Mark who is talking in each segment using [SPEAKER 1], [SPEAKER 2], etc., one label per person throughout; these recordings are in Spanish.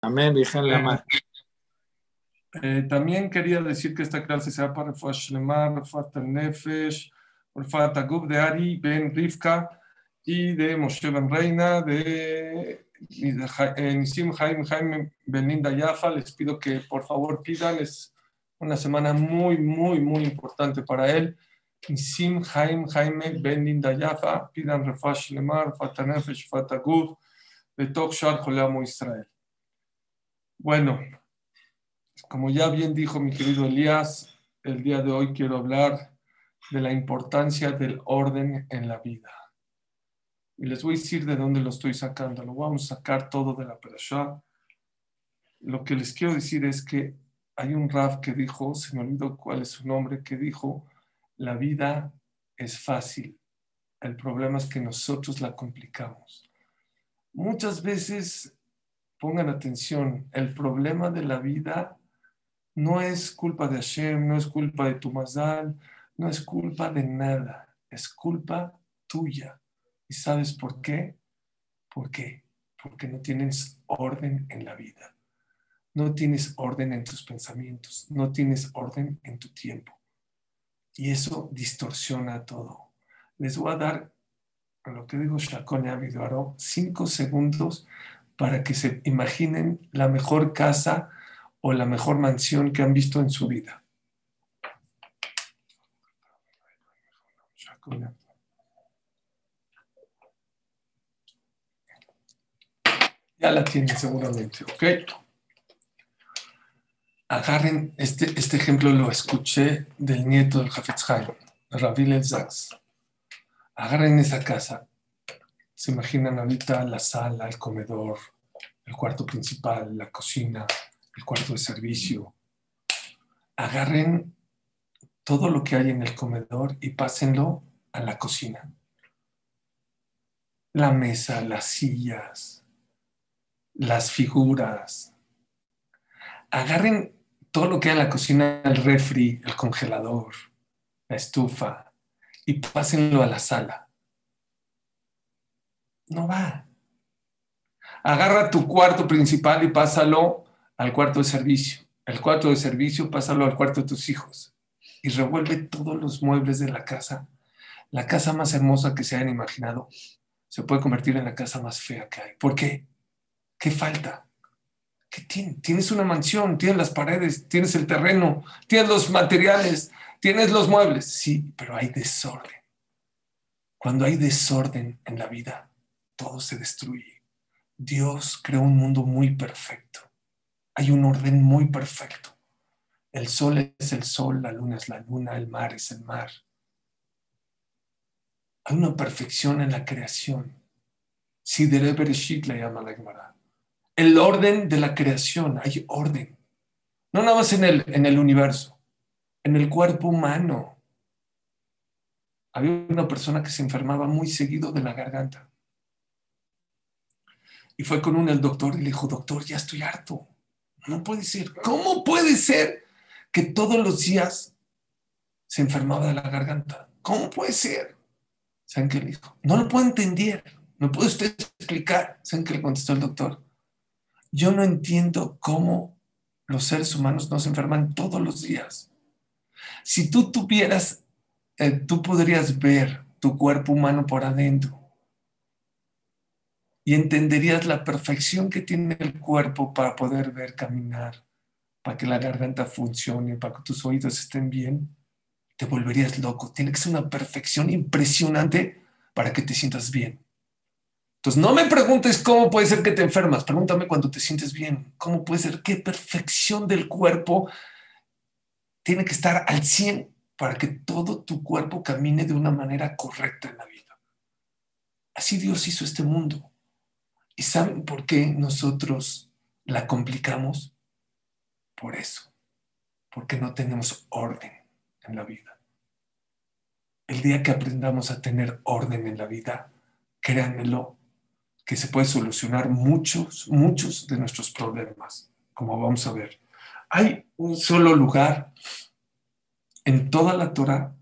[SPEAKER 1] Amén, Virgen Lama.
[SPEAKER 2] Eh, también quería decir que esta clase sea para Refuah Shlema, Refuah Nefesh, Refuah Tagub de Ari Ben Rivka y de Moshe Ben Reina, de, de Nisim Jaime Jaime Belinda Yafa. Les pido que por favor pidan, es una semana muy, muy, muy importante para él. Nisim Jaime Jaime Belinda Yafa, pidan Refuah Shlema, Refuah Nefesh, Refuah Tagub de Tok Shar Joleamo Israel. Bueno, como ya bien dijo mi querido Elías, el día de hoy quiero hablar de la importancia del orden en la vida. Y les voy a decir de dónde lo estoy sacando. Lo vamos a sacar todo de la Perashá. Lo que les quiero decir es que hay un Raf que dijo, se me olvidó cuál es su nombre, que dijo, la vida es fácil. El problema es que nosotros la complicamos. Muchas veces, pongan atención, el problema de la vida no es culpa de Hashem, no es culpa de tu mazal, no es culpa de nada, es culpa tuya. ¿Y sabes por qué? ¿Por qué? Porque no tienes orden en la vida. No tienes orden en tus pensamientos, no tienes orden en tu tiempo. Y eso distorsiona todo. Les voy a dar, a lo que digo Shakone Aviduaro, cinco segundos para que se imaginen la mejor casa o la mejor mansión que han visto en su vida. Ya la tienen seguramente, ¿ok? Agarren, este, este ejemplo lo escuché del nieto del Hafetz Haim, Rabbi Elzaz. Agarren esa casa. Se imaginan ahorita la sala, el comedor, el cuarto principal, la cocina, el cuarto de servicio. Agarren todo lo que hay en el comedor y pásenlo a la cocina. La mesa, las sillas, las figuras. Agarren todo lo que hay en la cocina, el refri, el congelador, la estufa, y pásenlo a la sala. No va. Agarra tu cuarto principal y pásalo al cuarto de servicio. El cuarto de servicio, pásalo al cuarto de tus hijos. Y revuelve todos los muebles de la casa. La casa más hermosa que se hayan imaginado se puede convertir en la casa más fea que hay. ¿Por qué? ¿Qué falta? ¿Qué Tienes una mansión, tienes las paredes, tienes el terreno, tienes los materiales, tienes los muebles. Sí, pero hay desorden. Cuando hay desorden en la vida, todo se destruye. Dios creó un mundo muy perfecto hay un orden muy perfecto. El sol es el sol, la luna es la luna, el mar es el mar. Hay una perfección en la creación. Si Bereshit le llama la Gemara. El orden de la creación, hay orden. No nada más en el, en el universo, en el cuerpo humano. Había una persona que se enfermaba muy seguido de la garganta. Y fue con un el doctor y le dijo, doctor, ya estoy harto. No puede ser. ¿Cómo puede ser que todos los días se enfermaba de la garganta? ¿Cómo puede ser? ¿Saben le dijo? No lo puedo entender. ¿Me puede usted explicar? ¿Saben qué le contestó el doctor? Yo no entiendo cómo los seres humanos no se enferman todos los días. Si tú tuvieras, eh, tú podrías ver tu cuerpo humano por adentro y entenderías la perfección que tiene el cuerpo para poder ver caminar, para que la garganta funcione, para que tus oídos estén bien, te volverías loco. Tiene que ser una perfección impresionante para que te sientas bien. Entonces, no me preguntes cómo puede ser que te enfermas, pregúntame cuando te sientes bien. ¿Cómo puede ser? ¿Qué perfección del cuerpo tiene que estar al 100 para que todo tu cuerpo camine de una manera correcta en la vida? Así Dios hizo este mundo. ¿Y saben por qué nosotros la complicamos? Por eso, porque no tenemos orden en la vida. El día que aprendamos a tener orden en la vida, créanmelo, que se puede solucionar muchos, muchos de nuestros problemas, como vamos a ver. Hay un solo lugar en toda la Torah,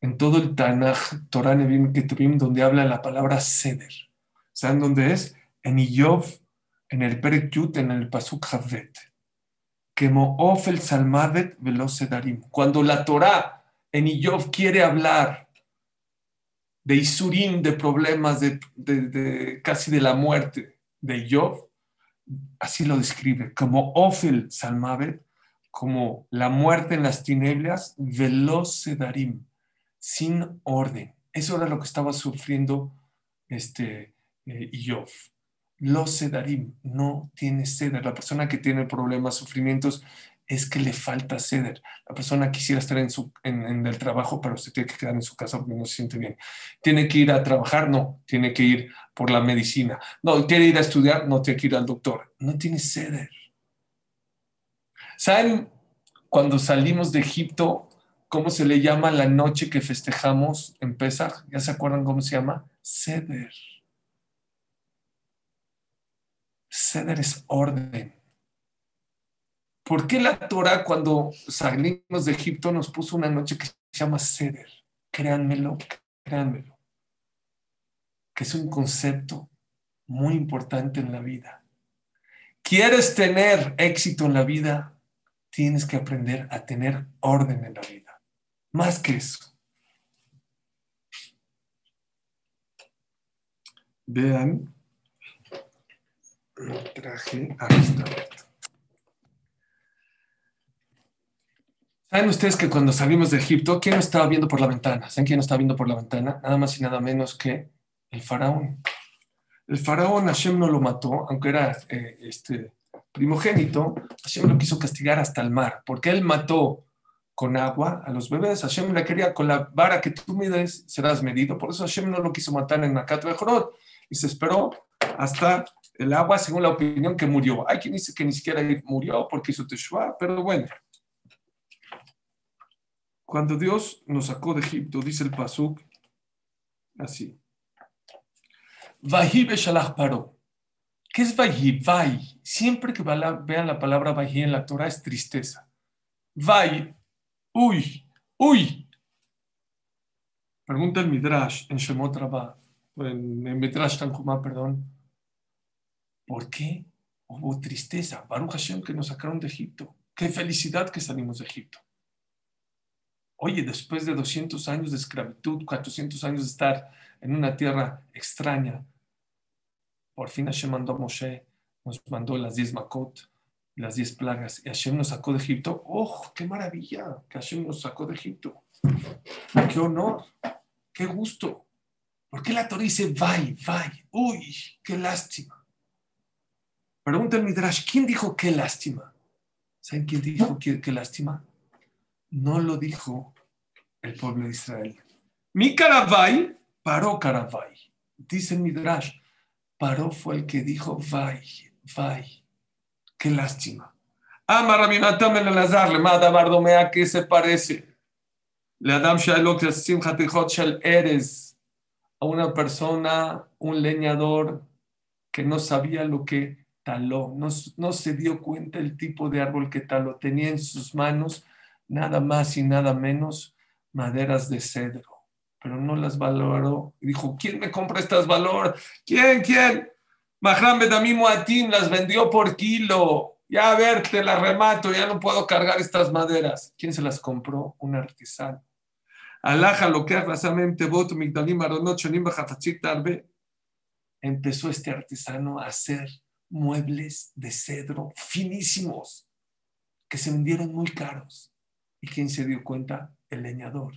[SPEAKER 2] en todo el Tanaj, Torah Nevim Ketuvim, donde habla la palabra ceder ¿Saben dónde es? En Iyov en el Perek en el Pasuk Havet, que Ofel Salmavet Darim. Cuando la Torah en Iyov quiere hablar de Isurim, de problemas, de, casi de la muerte de Iyov, así lo describe, como Ofel Salmavet, como la muerte en las tinieblas, Darim, sin orden. Eso era lo que estaba sufriendo este, eh, los sedarim, no tiene ceder. La persona que tiene problemas, sufrimientos, es que le falta ceder. La persona quisiera estar en, su, en, el trabajo, pero se tiene que quedar en su casa porque no se siente bien. Tiene que ir a trabajar, no, tiene que ir por la medicina. No, quiere ir a estudiar, no tiene que ir al doctor. No tiene ceder. ¿Saben cuando salimos de Egipto, cómo se le llama la noche que festejamos en Pesach? ¿Ya se acuerdan cómo se llama? Ceder. Ceder es orden. ¿Por qué la Torah cuando salimos de Egipto nos puso una noche que se llama Ceder? Créanmelo, créanmelo. Que es un concepto muy importante en la vida. ¿Quieres tener éxito en la vida? Tienes que aprender a tener orden en la vida. Más que eso. Vean lo traje ¿Saben ustedes que cuando salimos de Egipto, quién nos estaba viendo por la ventana? ¿Saben quién nos estaba viendo por la ventana? Nada más y nada menos que el faraón. El faraón Hashem no lo mató, aunque era eh, este, primogénito, Hashem lo quiso castigar hasta el mar, porque él mató con agua a los bebés. Hashem le quería con la vara que tú mides, serás medido. Por eso Hashem no lo quiso matar en Macat de Jorot y se esperó hasta el agua, según la opinión, que murió. Hay quien dice que ni siquiera murió porque hizo Teshua, pero bueno. Cuando Dios nos sacó de Egipto, dice el Pasuk, así. Vahi Beshalach paró. ¿Qué es Vahi? Vai. Siempre que vean la palabra Vahi en la Torah es tristeza. Vai. Uy. Uy. Pregunta el Midrash en Shemot Rabbah, en, en Midrash Tanjumá, perdón. ¿Por qué? Hubo tristeza. Baruch Hashem que nos sacaron de Egipto. Qué felicidad que salimos de Egipto. Oye, después de 200 años de esclavitud, 400 años de estar en una tierra extraña, por fin Hashem mandó a Moshe, nos mandó las 10 Makot, las 10 plagas, y Hashem nos sacó de Egipto. ¡Oh, qué maravilla que Hashem nos sacó de Egipto! ¡Qué honor! ¡Qué gusto! ¿Por qué la Torah dice, vai, vai? ¡Uy, qué lástima! Pregunta el Midrash, ¿quién dijo qué lástima? ¿Saben quién dijo qué, lástima? No lo dijo el pueblo de Israel. Mi Caravay paró Caravay. Dice el Midrash, paró fue el que dijo, vai, vai, qué lástima. Amar a mi matam en el azar, le manda Bardomea, ¿qué se parece? Le Adam Shailok Shel Eres, a una persona, un leñador que no sabía lo que taló, no, se dio cuenta el tipo de árbol que taló, tenía en sus manos nada más y nada menos maderas de cedro, pero no las valoró. Dijo, ¿quién me compra estas valor? ¿Quién? ¿Quién? Mahram Bedamim Atim las vendió por kilo. Ya a ver, te las remato, ya no puedo cargar estas maderas. ¿Quién se las compró? Un artesano. Alaja lo que voto migdalim tarbe. Empezó este artesano a hacer muebles de cedro finísimos que se vendieron muy caros. ¿Y quién se dio cuenta? El leñador.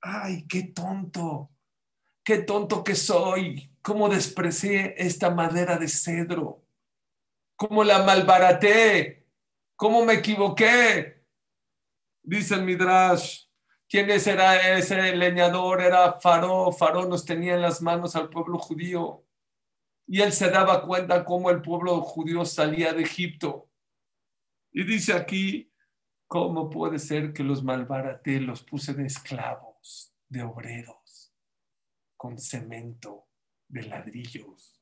[SPEAKER 2] ¡Ay, qué tonto! ¡Qué tonto que soy! ¿Cómo desprecié esta madera de cedro? ¿Cómo la malbaraté? ¿Cómo me equivoqué? Dice el Midrash. ¿Quién era ese leñador? Era Faró. Faró nos tenía en las manos al pueblo judío y él se daba cuenta cómo el pueblo judío salía de Egipto. Y dice aquí, ¿cómo puede ser que los malbaraté, los puse de esclavos, de obreros, con cemento, de ladrillos?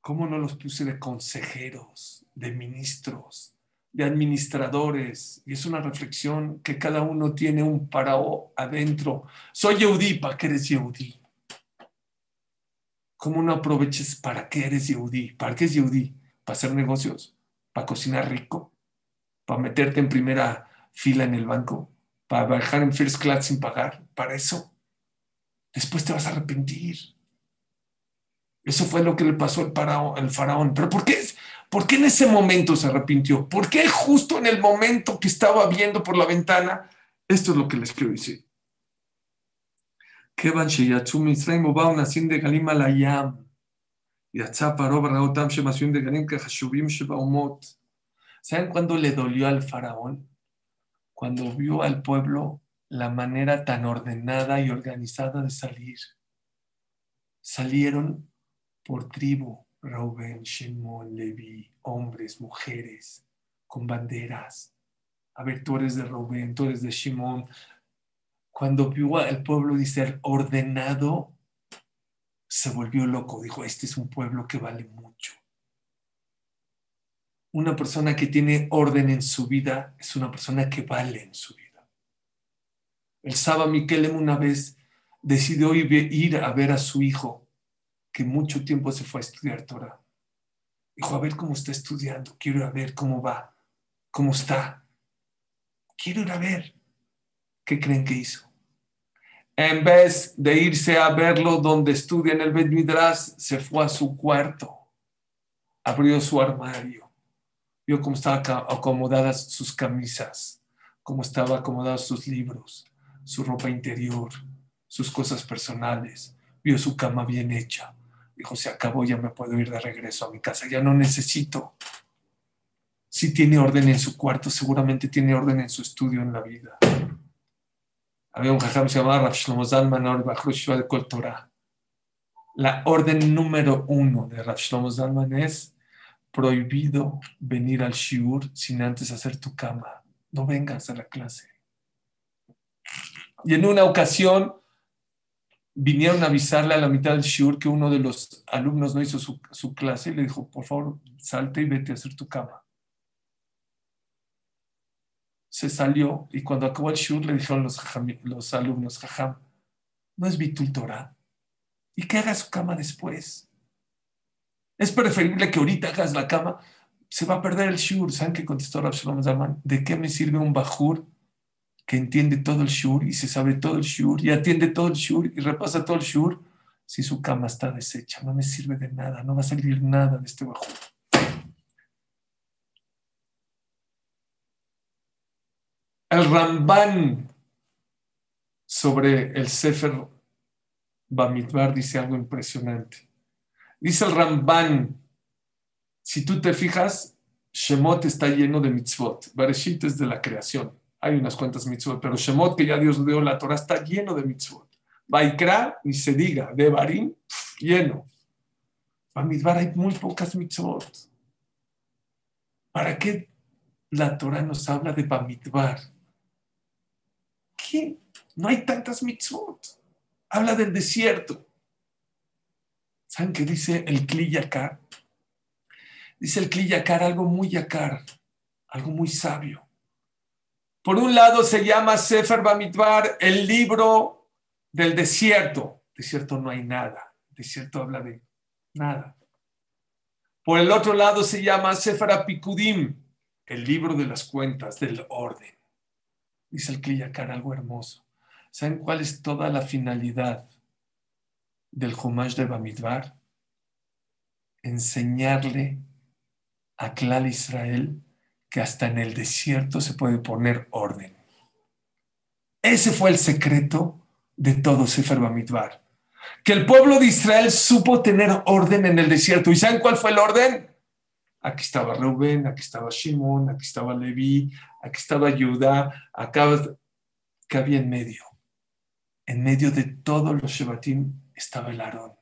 [SPEAKER 2] ¿Cómo no los puse de consejeros, de ministros, de administradores? Y es una reflexión que cada uno tiene un parao adentro. Soy Yehudí, ¿para qué eres Yehudí? ¿Cómo no aproveches para qué eres Yehudi? ¿Para qué es Yehudi? ¿Para hacer negocios? ¿Para cocinar rico? ¿Para meterte en primera fila en el banco? ¿Para bajar en first class sin pagar? ¿Para eso? Después te vas a arrepentir. Eso fue lo que le pasó al. Al faraón. ¿Pero por qué, por qué en ese momento se arrepintió? ¿Por qué justo en el momento que estaba viendo por la ventana? Esto es lo que les quiero decir. כיוון שיצאו ממצרים ובאו נשים דגלים על הים. יצא פרעה וראה אותם שמסוים דגלים כחשובים שבאומות. ¿Saben cuándo le dolió al faraón? Cuando vio al pueblo la manera tan ordenada y organizada de salir. Salieron por tribu, Reuben, Shimon, Levi, hombres, mujeres, con banderas. A ver, tú eres de Reuben, tú eres de Shimon, cuando vio al pueblo, dice, ordenado, se volvió loco. Dijo, este es un pueblo que vale mucho. Una persona que tiene orden en su vida es una persona que vale en su vida. El Saba Mikelem una vez decidió ir a ver a su hijo, que mucho tiempo se fue a estudiar Torah. Dijo, a ver cómo está estudiando, quiero ir a ver cómo va, cómo está. Quiero ir a ver. ¿Qué creen que hizo? En vez de irse a verlo donde estudia en el Bet se fue a su cuarto, abrió su armario, vio cómo estaban acomodadas sus camisas, cómo estaban acomodados sus libros, su ropa interior, sus cosas personales, vio su cama bien hecha. Dijo, se acabó, ya me puedo ir de regreso a mi casa, ya no necesito. Si tiene orden en su cuarto, seguramente tiene orden en su estudio en la vida. Había un jajam llamaba Rav Shlomo Zalman de Kol. La orden número uno de Rav Shlomo Zalman es prohibido venir al shiur sin antes hacer tu cama. No vengas a la clase. Y en una ocasión vinieron a avisarle a la mitad del shiur que uno de los alumnos no hizo su, su clase y le dijo, por favor, salte y vete a hacer tu cama se salió y cuando acabó el shur le dijeron los, los alumnos, jajam, no es Bitul Torah. Y que haga su cama después. Es preferible que ahorita hagas la cama. Se va a perder el shur. ¿Saben qué contestó Rabshalom Zaman? ¿De qué me sirve un bajur que entiende todo el shur y se sabe todo el shur y atiende todo el shur y repasa todo el shur si su cama está deshecha? No me sirve de nada. No va a salir nada de este bajur. El Ramban sobre el Sefer Bamidbar dice algo impresionante. Dice el Ramban, si tú te fijas, Shemot está lleno de mitzvot. Bereshit es de la creación. Hay unas cuantas mitzvot, pero Shemot, que ya Dios dio la Torah, está lleno de mitzvot. Baikra, ni se diga. De Barim, lleno. Bamidbar hay muy pocas mitzvot. ¿Para qué la Torah nos habla de Bamidbar? No hay tantas mitzvot. Habla del desierto. ¿Saben qué dice el Kliyakar? Dice el Kliyakar algo muy yakar, algo muy sabio. Por un lado se llama Sefer Bamidbar, el libro del desierto. Desierto no hay nada. Desierto habla de nada. Por el otro lado se llama Sefer Apikudim, el libro de las cuentas, del orden dice el Kliyakar, algo hermoso. ¿Saben cuál es toda la finalidad del Humash de Bamidbar? Enseñarle a Klal Israel que hasta en el desierto se puede poner orden. Ese fue el secreto de todo Sefer Bamidbar. Que el pueblo de Israel supo tener orden en el desierto. ¿Y saben cuál fue el orden? Aquí estaba Rubén, aquí estaba Shimon, aquí estaba Leví, aquí estaba Judá, acá había en medio. En medio de todos los Shebatim estaba el Aarón,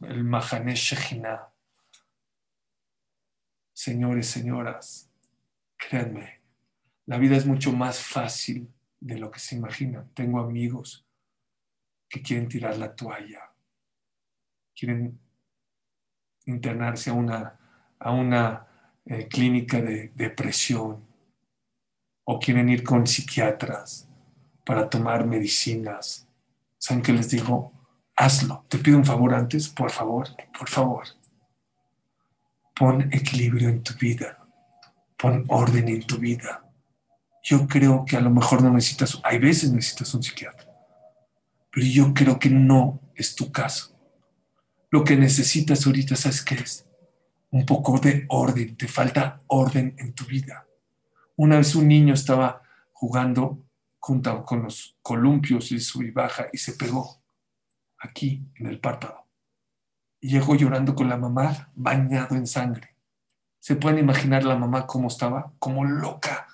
[SPEAKER 2] el Mahanesh Shechina. Señores, señoras, créanme, la vida es mucho más fácil de lo que se imaginan. Tengo amigos que quieren tirar la toalla, quieren internarse a una, a una eh, clínica de depresión, o quieren ir con psiquiatras para tomar medicinas. ¿Saben qué les digo? hazlo. Te pido un favor antes, por favor, por favor. Pon equilibrio en tu vida. Pon orden en tu vida. Yo creo que a lo mejor no necesitas, hay veces necesitas un psiquiatra, pero yo creo que no es tu caso. Lo que necesitas ahorita, ¿sabes qué es? Un poco de orden. Te falta orden en tu vida. Una vez un niño estaba jugando junto con los columpios y su y baja y se pegó aquí en el párpado. Y llegó llorando con la mamá bañado en sangre. ¿Se pueden imaginar la mamá cómo estaba? Como loca.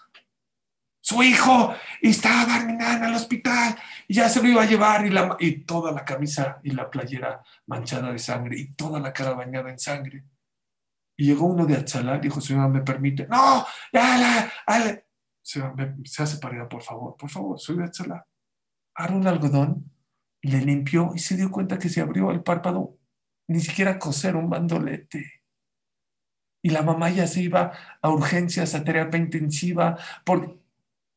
[SPEAKER 2] Su hijo estaba en al hospital y ya se lo iba a llevar y, la, y toda la camisa y la playera manchada de sangre y toda la cara bañada en sangre. Y llegó uno de Achalá dijo, señora, ¿me permite? No, ya, ya, Se, hace para por favor, por favor, soy de Achalá. Agarró un algodón le limpió y se dio cuenta que se abrió el párpado, ni siquiera coser un bandolete. Y la mamá ya se iba a urgencias, a terapia intensiva, porque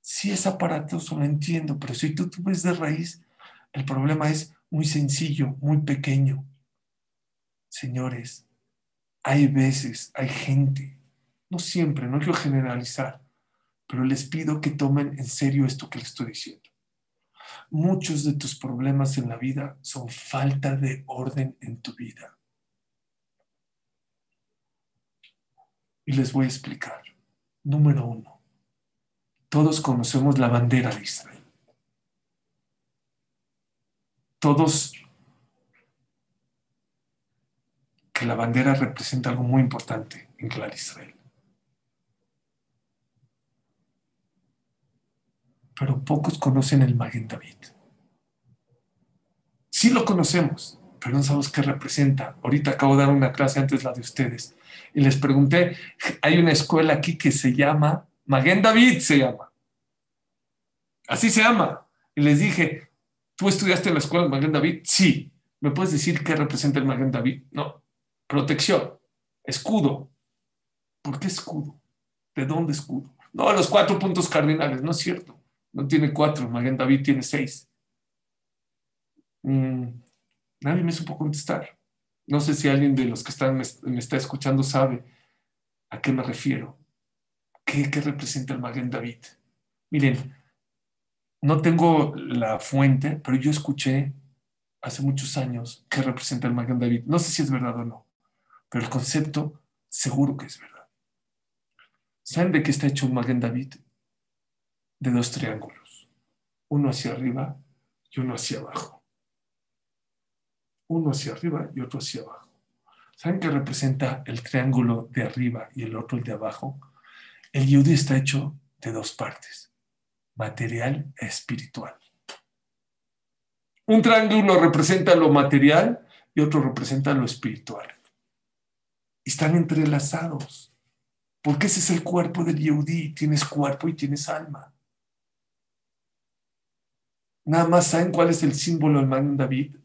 [SPEAKER 2] si es aparatoso, lo entiendo, pero si tú, tú ves de raíz, el problema es muy sencillo, muy pequeño. Señores, hay veces, hay gente, no siempre, no quiero generalizar, pero les pido que tomen en serio esto que les estoy diciendo. Muchos de tus problemas en la vida son falta de orden en tu vida. Y les voy a explicar. Número uno, todos conocemos la bandera de Israel. Todos la bandera representa algo muy importante en Clar Israel. pero pocos conocen el Maguen David. Sí lo conocemos, pero no sabemos qué representa. Ahorita acabo de dar una clase antes la de ustedes y les pregunté, hay una escuela aquí que se llama Maguen David, se llama. Así se llama. Y les dije, ¿tú estudiaste en la escuela de Maguen David? Sí. ¿Me puedes decir qué representa el Maguen David? No. Protección, escudo. ¿Por qué escudo? ¿De dónde escudo? No, los cuatro puntos cardinales, no es cierto. No tiene cuatro, Maguen David tiene seis. Mm, nadie me supo contestar. No sé si alguien de los que están, me, está escuchando sabe a qué me refiero. ¿Qué, representa el Maguen David? Miren, no tengo la fuente, pero yo escuché hace muchos años qué representa el Maguen David. No sé si es verdad o no, pero el concepto seguro que es verdad. ¿Saben de qué está hecho un Maguen David? de dos triángulos, uno hacia arriba y uno hacia abajo. Uno hacia arriba y otro hacia abajo. ¿Saben qué representa el triángulo de arriba y el otro el de abajo? El yudí está hecho de dos partes, material e espiritual. Un triángulo representa lo material y otro representa lo espiritual. Están entrelazados. Porque ese es el cuerpo del Yehudi. Tienes cuerpo y tienes alma. Nada más saben cuál es el símbolo del man David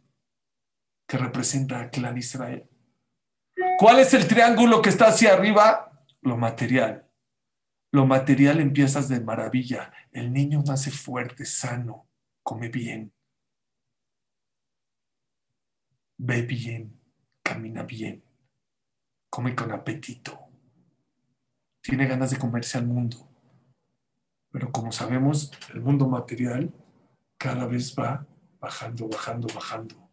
[SPEAKER 2] que representa a clan Israel. ¿Cuál es el triángulo que está hacia arriba? Lo material. Lo material empiezas de maravilla. El niño nace fuerte, sano, come bien, ve bien, camina bien, come con apetito, tiene ganas de comerse al mundo. Pero como sabemos, el mundo material cada vez va bajando, bajando, bajando.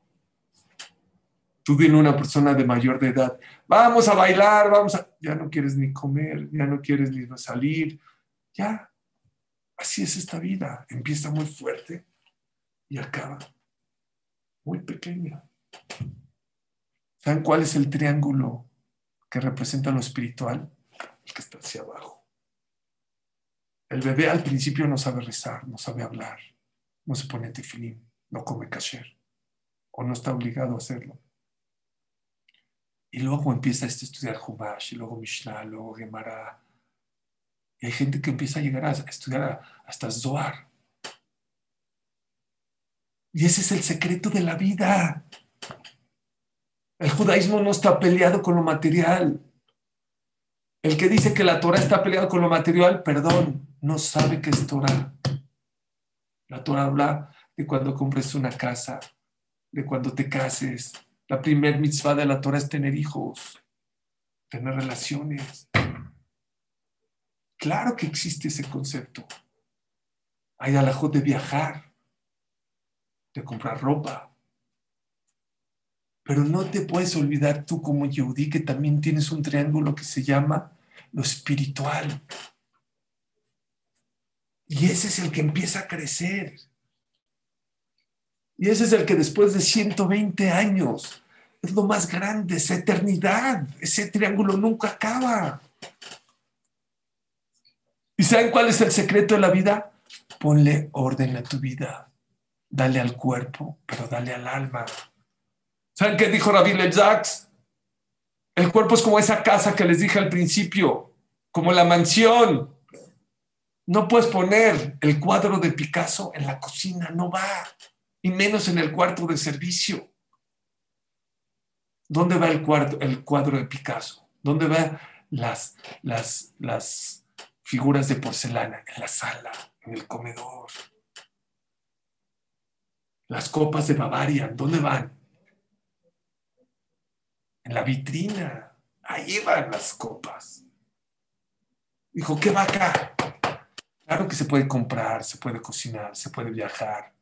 [SPEAKER 2] Tú a una persona de mayor de edad, vamos a bailar, vamos a... Ya no quieres ni comer, ya no quieres ni salir, ya. Así es esta vida. Empieza muy fuerte y acaba muy pequeña. ¿Saben cuál es el triángulo que representa lo espiritual? El que está hacia abajo. El bebé al principio no sabe rezar, no sabe hablar no se pone tefilín, no come kasher o no está obligado a hacerlo. Y luego empieza a estudiar Humash, y luego Mishnah, luego Gemara. Y hay gente que empieza a llegar a estudiar hasta Zohar. Y ese es el secreto de la vida. El judaísmo no está peleado con lo material. El que dice que la Torah está peleado con lo material, perdón, no sabe qué es Torah. La Torah habla de cuando compres una casa, de cuando te cases. La primer mitzvah de la Torah es tener hijos, tener relaciones. Claro que existe ese concepto. Hay alajot de viajar, de comprar ropa. Pero no te puedes olvidar tú como Yehudi que también tienes un triángulo que se llama lo espiritual. Y ese es el que empieza a crecer. Y ese es el que después de 120 años es lo más grande, esa eternidad. Ese triángulo nunca acaba. ¿Y saben cuál es el secreto de la vida? Ponle orden a tu vida. Dale al cuerpo, pero dale al alma. ¿Saben qué dijo Rabbi Lebzax? El cuerpo es como esa casa que les dije al principio, como la mansión. No puedes poner el cuadro de Picasso en la cocina, no va, y menos en el cuarto de servicio. ¿Dónde va el, el cuadro de Picasso? ¿Dónde van las, las, las figuras de porcelana? En la sala, en el comedor. Las copas de Bavaria, ¿dónde van? En la vitrina. Ahí van las copas. Dijo, ¿qué va acá? Claro que se puede comprar, se puede cocinar, se puede viajar.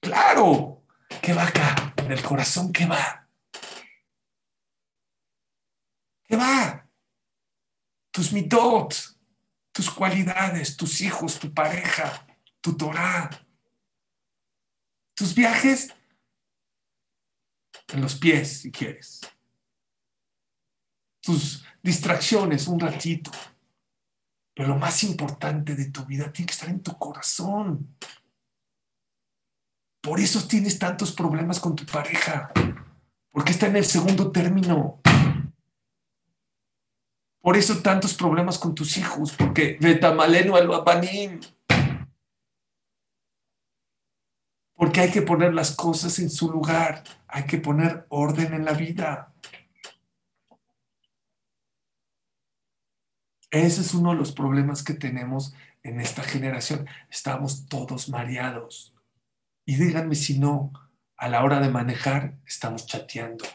[SPEAKER 2] Claro, ¿qué va acá? En el corazón, ¿qué va? ¿Qué va? Tus mitot, tus cualidades, tus hijos, tu pareja, tu Torah, tus viajes en los pies, si quieres. Tus distracciones, un ratito. Pero lo más importante de tu vida tiene que estar en tu corazón. Por eso tienes tantos problemas con tu pareja. Porque está en el segundo término. Por eso tantos problemas con tus hijos. Porque Betamaleno al Abanim. Porque hay que poner las cosas en su lugar. Hay que poner orden en la vida. Ese es uno de los problemas que tenemos en esta generación. Estamos todos mareados. Y díganme si no, a la hora de manejar estamos chateando.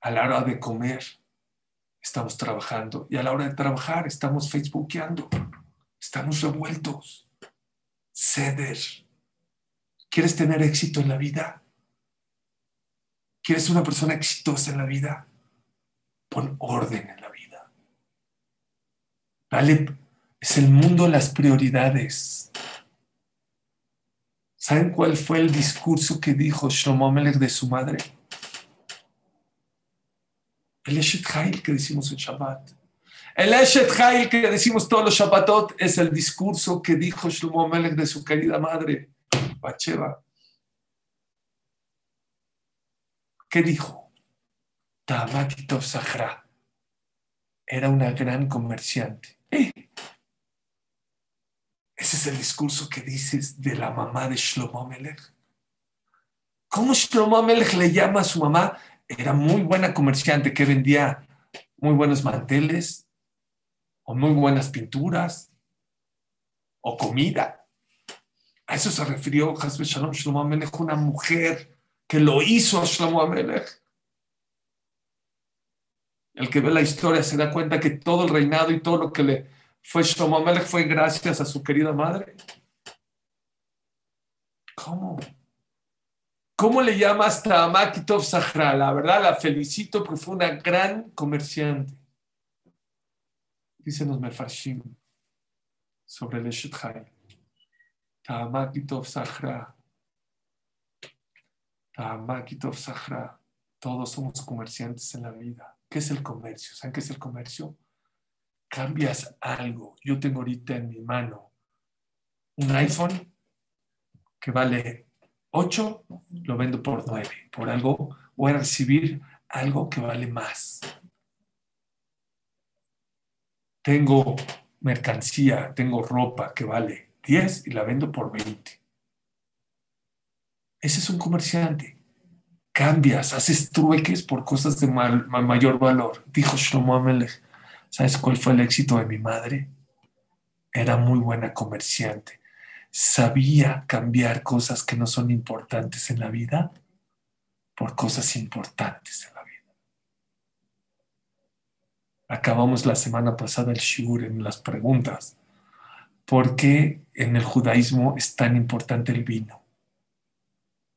[SPEAKER 2] A la hora de comer estamos trabajando. Y a la hora de trabajar estamos facebookeando. Estamos revueltos. Ceder. ¿Quieres tener éxito en la vida? ¿Quieres una persona exitosa en la vida? Pon orden en la vida. Dale, es el mundo las prioridades. ¿Saben cuál fue el discurso que dijo Shlomo Melech de su madre? El Eshet Hail que decimos en Shabbat. El Eshet Hail que decimos todos los Shabbatot es el discurso que dijo Shlomo Melech de su querida madre, Bacheva. ¿Qué dijo? Tamakitov Sahra. Era una gran comerciante ese es el discurso que dices de la mamá de Shlomo Melech. ¿Cómo Shlomo Melech le llama a su mamá? Era muy buena comerciante que vendía muy buenos manteles o muy buenas pinturas o comida. A eso se refirió Hasbe Shalom Shlomo Melech, una mujer que lo hizo a Shlomo Melech. El que ve la historia se da cuenta que todo el reinado y todo lo que le fue Shlomo fue gracias a su querida madre. ¿Cómo? ¿Cómo le llamas a Makitov Sahra? La verdad, la felicito porque fue una gran comerciante. Dicen los Mefarshim sobre el Eshet Tamakitov Sahra. Tamakitov Sahra. Todos somos comerciantes en la vida. ¿Qué es el comercio? ¿Saben qué es el comercio? Cambias algo. Yo tengo ahorita en mi mano un iPhone que vale 8, lo vendo por 9. Por algo voy a recibir algo que vale más. Tengo mercancía, tengo ropa que vale 10 y la vendo por 20. Ese es un comerciante cambias, haces trueques por cosas de mayor valor. Dijo Shlomo Amelech, ¿sabes cuál fue el éxito de mi madre? Era muy buena comerciante. sabía cambiar cosas que no son importantes en la vida por cosas importantes en la vida. Acabamos la semana pasada el shiur en las preguntas. ¿Por qué en el judaísmo es tan importante el vino?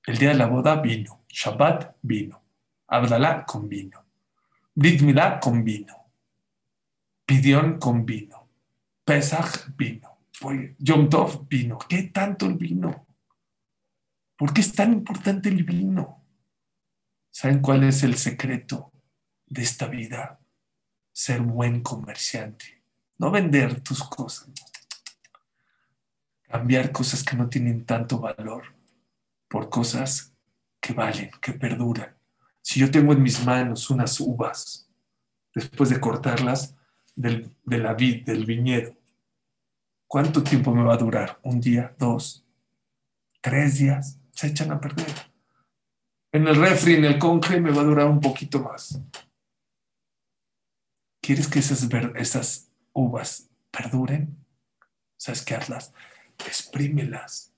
[SPEAKER 2] El día de la boda, vino. Shabbat, vino. Abdalá, con vino. Brit Milá, con vino. Pidión, con vino. Pesach, vino. Yom Tov, vino. ¿Qué tanto el vino? ¿Por qué es tan importante el vino? ¿Saben cuál es el secreto de esta vida? Ser buen comerciante. No vender tus cosas. Cambiar cosas que no tienen tanto valor por cosas que valen, que perduran. Si yo tengo en mis manos unas uvas, después de cortarlas del, de la vid, del viñedo, ¿cuánto tiempo me va a durar? ¿Un día? ¿Dos? ¿Tres días? Se echan a perder. En el refri, en el conge, me va a durar un poquito más. ¿Quieres que esas, esas uvas perduren? ¿Sabes qué hazlas? Exprímelas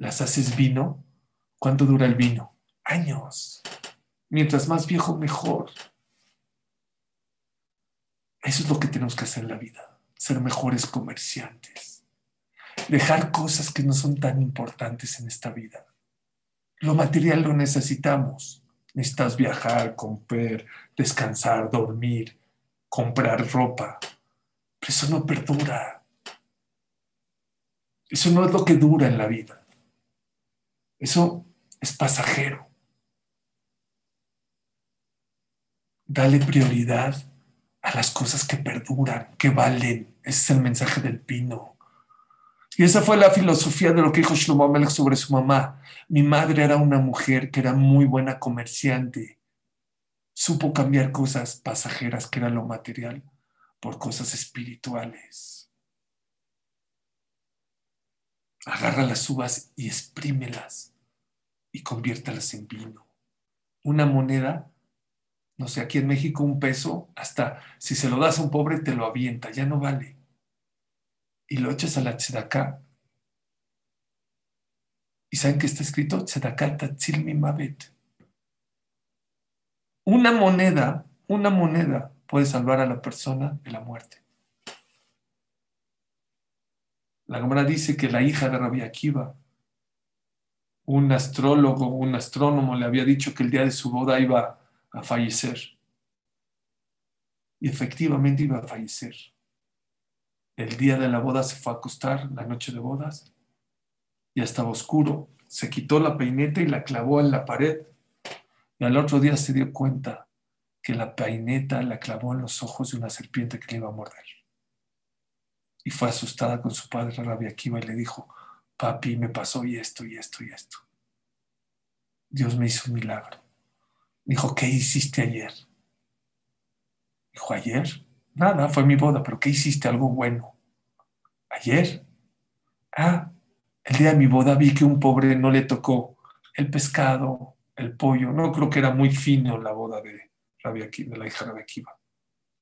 [SPEAKER 2] las haces vino, ¿cuánto dura el vino? Años. Mientras más viejo, mejor. Eso es lo que tenemos que hacer en la vida, ser mejores comerciantes, dejar cosas que no son tan importantes en esta vida. Lo material lo necesitamos. Necesitas viajar, comprar, descansar, dormir, comprar ropa. Pero eso no perdura. Eso no es lo que dura en la vida. Eso es pasajero. Dale prioridad a las cosas que perduran, que valen. Ese es el mensaje del pino. Y esa fue la filosofía de lo que dijo Shlomo sobre su mamá. Mi madre era una mujer que era muy buena comerciante. Supo cambiar cosas pasajeras, que era lo material, por cosas espirituales. Agarra las uvas y exprímelas y conviértalas en vino. Una moneda, no sé, aquí en México un peso, hasta si se lo das a un pobre te lo avienta, ya no vale. Y lo echas a la tzedaká. ¿Y saben qué está escrito? Tzedaká tatzil mi mavet. Una moneda, una moneda puede salvar a la persona de la muerte. La Gemara dice que la hija de Rabbi Akiva un astrólogo, un astrónomo le había dicho que el día de su boda iba a fallecer. Y efectivamente iba a fallecer. El día de la boda se fue a acostar, la noche de bodas, ya estaba oscuro, se quitó la peineta y la clavó en la pared. Y al otro día se dio cuenta que la peineta la clavó en los ojos de una serpiente que le iba a morder. Y fue asustada con su padre Rabia Akiva y le dijo, papi, me pasó y esto y esto y esto. Dios me hizo un milagro. Dijo, ¿qué hiciste ayer? Dijo, ¿ayer? Nada, fue mi boda, pero ¿qué hiciste? Algo bueno. ¿Ayer? Ah, el día de mi boda vi que un pobre no le tocó el pescado, el pollo. No creo que era muy fino la boda de, de la hija de Rabia.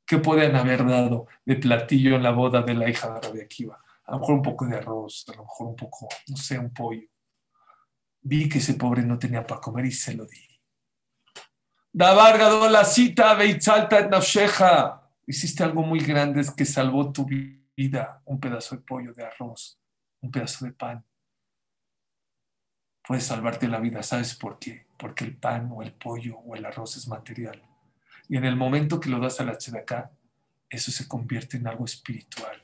[SPEAKER 2] ¿Qué pueden haber dado de platillo en la boda de la hija de Rabia Akiva? a lo mejor un poco de arroz, a lo mejor un poco, no sé, un pollo. Vi que ese pobre no tenía para comer y se lo di. Dabar la cita, Beitzalta Nafsheja. Hiciste algo muy grande que salvó tu vida. Un pedazo de pollo, de arroz, un pedazo de pan. Puede salvarte la vida. ¿Sabes por qué? Porque el pan o el pollo o el arroz es material. Y en el momento que lo das a la acá, eso se convierte en algo espiritual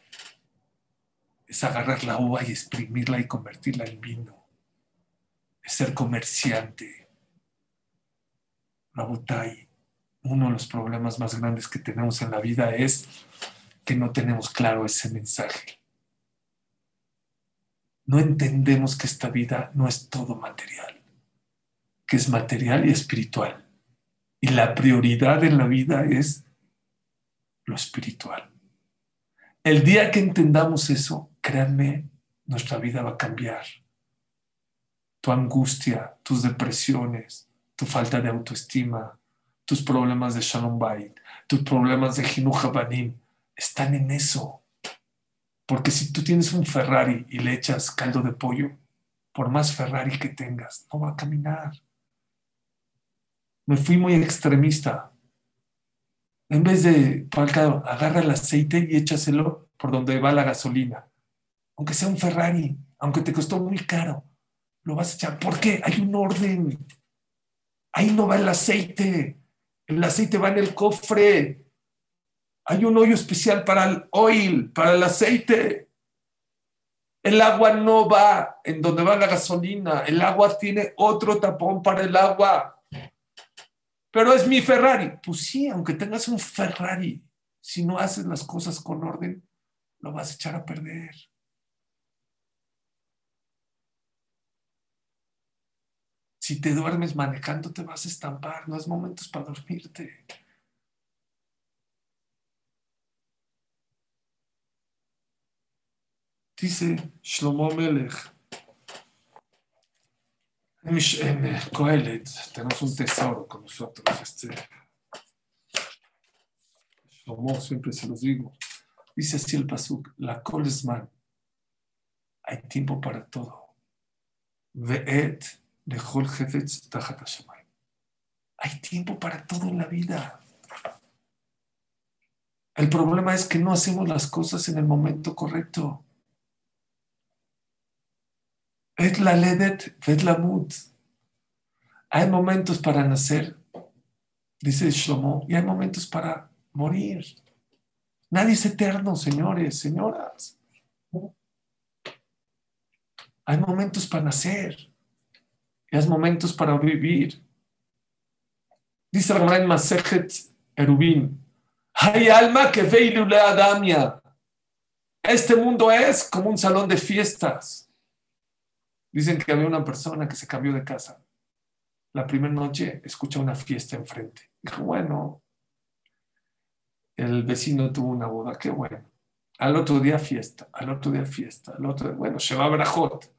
[SPEAKER 2] es agarrar la uva y exprimirla y convertirla en vino. Es ser comerciante. Rabotai, uno de los problemas más grandes que tenemos en la vida es que no tenemos claro ese mensaje. No entendemos que esta vida no es todo material, que es material y espiritual. Y la prioridad en la vida es lo espiritual. El día que entendamos eso, créanme, nuestra vida va a cambiar. Tu angustia, tus depresiones, tu falta de autoestima, tus problemas de Shalom Bait, tus problemas de Jinuja Banim, están en eso. Porque si tú tienes un Ferrari y le echas caldo de pollo, por más Ferrari que tengas, no va a caminar. Me fui muy extremista. En vez de, agarra el aceite y échaselo por donde va la gasolina. Aunque sea un Ferrari, aunque te costó muy caro, lo vas a echar. ¿Por qué? Hay un orden. Ahí no va el aceite. El aceite va en el cofre. Hay un hoyo especial para el oil, para el aceite. El agua no va en donde va la gasolina. El agua tiene otro tapón para el agua. Pero es mi Ferrari. Pues sí, aunque tengas un Ferrari, si no haces las cosas con orden, lo vas a echar a perder. Si te duermes manejando, te vas a estampar. No es momentos para dormirte. Dice Shlomo Melech. En Coelet tenemos un tesoro con nosotros. Este siempre se los digo. Dice así el Pasuk: La Kolesman. Hay tiempo para todo. Ve'et tachat Hay tiempo para todo en la vida. El problema es que no hacemos las cosas en el momento correcto. Es la ledet, es la mut. Hay momentos para nacer, dice Shlomo, y hay momentos para morir. Nadie es eterno, señores, señoras. Hay momentos para nacer y hay momentos para vivir. Dice la en Masejet Erubin, hay alma que ve adamia. Este mundo es como un salón de fiestas. Dicen que había una persona que se cambió de casa. La primera noche escucha una fiesta enfrente. Dijo, bueno, el vecino tuvo una boda, qué bueno. Al otro día fiesta, al otro día fiesta, al otro día, bueno, se va a Brajot.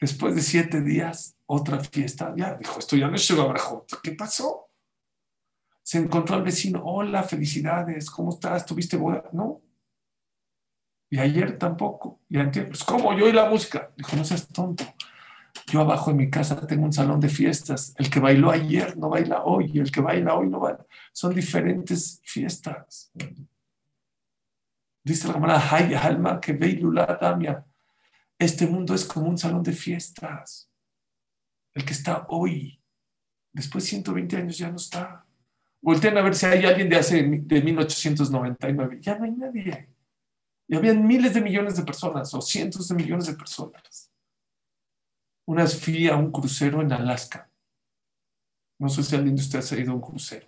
[SPEAKER 2] Después de siete días, otra fiesta. Ya, dijo, esto ya no es Sheba Brajot. ¿Qué pasó? Se encontró al vecino, hola, felicidades, ¿cómo estás? ¿Tuviste boda? No, y ayer tampoco. Y antes, pues, ¿cómo? Yo oí la música. Dijo, no seas tonto. Yo abajo en mi casa tengo un salón de fiestas. El que bailó ayer no baila hoy. Y el que baila hoy no baila. Son diferentes fiestas. Dice la cámara, hay alma que veilula damia. Este mundo es como un salón de fiestas. El que está hoy, después de 120 años ya no está. Voltean a ver si hay alguien de hace de 1899. Ya no hay nadie. Y habían miles de millones de personas o cientos de millones de personas. Una vez fui a un crucero en Alaska. No sé si alguien de ustedes ha ido a un crucero.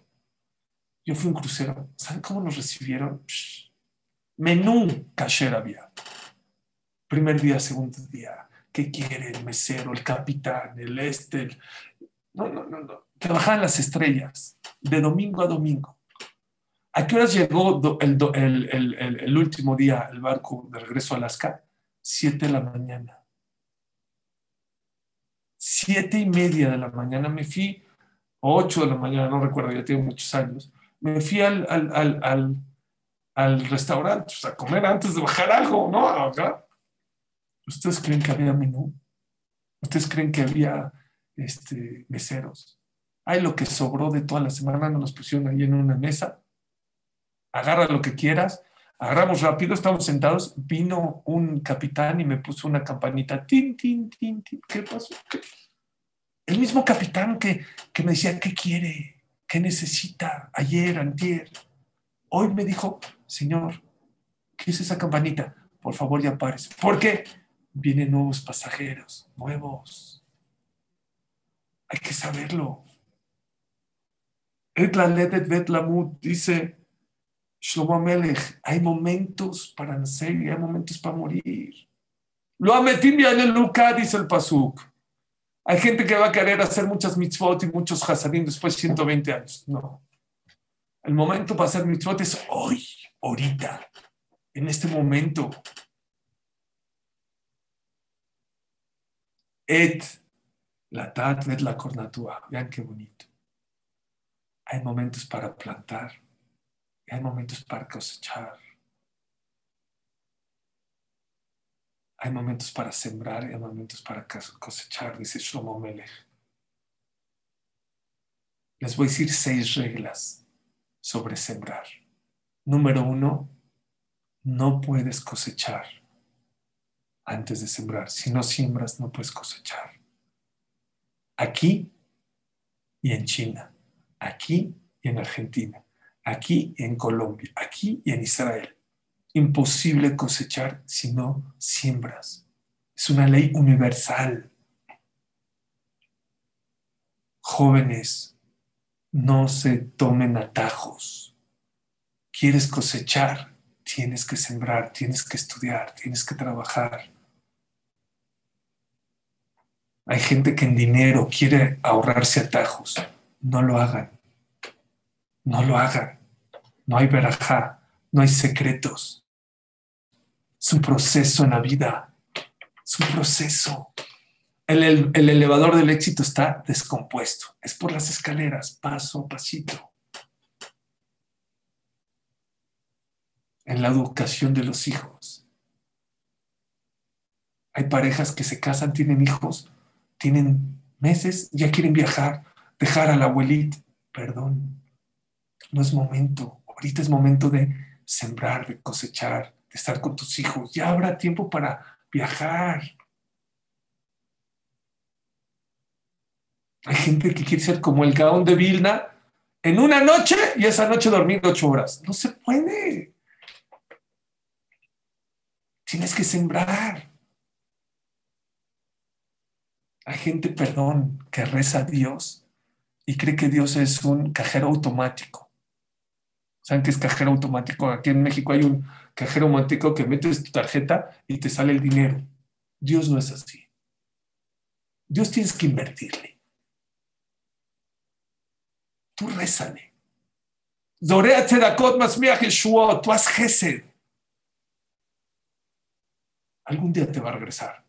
[SPEAKER 2] Yo fui a un crucero. ¿Saben cómo nos recibieron? Menú kasher había. Primer día, segundo día. ¿Qué quiere el mesero, el capitán, el este? No, no, no, no. Trabajaban las estrellas de domingo a domingo. ¿A qué horas llegó el, último día el barco de regreso a Alaska? Siete de la mañana. Siete y media de la mañana me fui, ocho de la mañana, no recuerdo, ya tengo muchos años. Me fui al, restaurante a comer antes de bajar algo, ¿no? ¿Ustedes creen que había menú? ¿Ustedes creen que había este, meseros? Hay lo que sobró de toda la semana, nos los pusieron ahí en una mesa agarra lo que quieras, agarramos rápido, estamos sentados, vino un capitán y me puso una campanita, tin, tin, tin, tin, ¿qué pasó? El mismo capitán que, que me decía, ¿qué quiere? ¿Qué necesita? Ayer, antier. Hoy me dijo, señor, ¿qué es esa campanita? Por favor, ya pares. Porque vienen nuevos pasajeros, nuevos. Hay que saberlo. Et la ledet vet dice Shlomo Melech, hay momentos para nacer y hay momentos para morir. Lo ametim en el Luca, dice el Pasuk. Hay gente que va a querer hacer muchas mitzvot y muchos hasadim después de 120 años. No. El momento para hacer mitzvot es hoy, ahorita, en este momento. Et, la tat, et la cornatua. Vean qué bonito. Hay momentos para plantar hay momentos para cosechar. Hay momentos para sembrar y hay momentos para cosechar, dice Shlomo Melech. Les voy a decir seis reglas sobre sembrar. Número uno, no puedes cosechar antes de sembrar. Si no siembras, no puedes cosechar. Aquí y en China, aquí y en Argentina, aquí en Colombia, aquí y en Israel imposible cosechar si no siembras. Es una ley universal. Jóvenes, no se tomen atajos. ¿Quieres cosechar? Tienes que sembrar, tienes que estudiar, tienes que trabajar. Hay gente que en dinero quiere ahorrarse atajos. No lo hagan. No lo hagan. No hay verajá, no hay secretos. Es un proceso en la vida. Es un proceso. El, elevador del éxito está descompuesto. Es por las escaleras, paso a pasito. En la educación de los hijos. Hay parejas que se casan, tienen hijos, tienen meses, ya quieren viajar, dejar a la abuelita. Perdón, no es momento. Ahorita es momento de sembrar, de cosechar, estar con tus hijos. Ya habrá tiempo para viajar. Hay gente que quiere ser como el Gaón de Vilna en una noche y esa noche dormir ocho horas. No se puede. Tienes que sembrar. Hay gente, perdón, que reza a Dios y cree que Dios es un cajero automático. ¿Saben qué es cajero automático? Aquí en México hay un cajero automático que metes tu tarjeta y te sale el dinero. Dios no es así. Dios tienes que invertirle. Tú rézale. Zorea tzedakot más tú haz gesed. Algún día te va a regresar.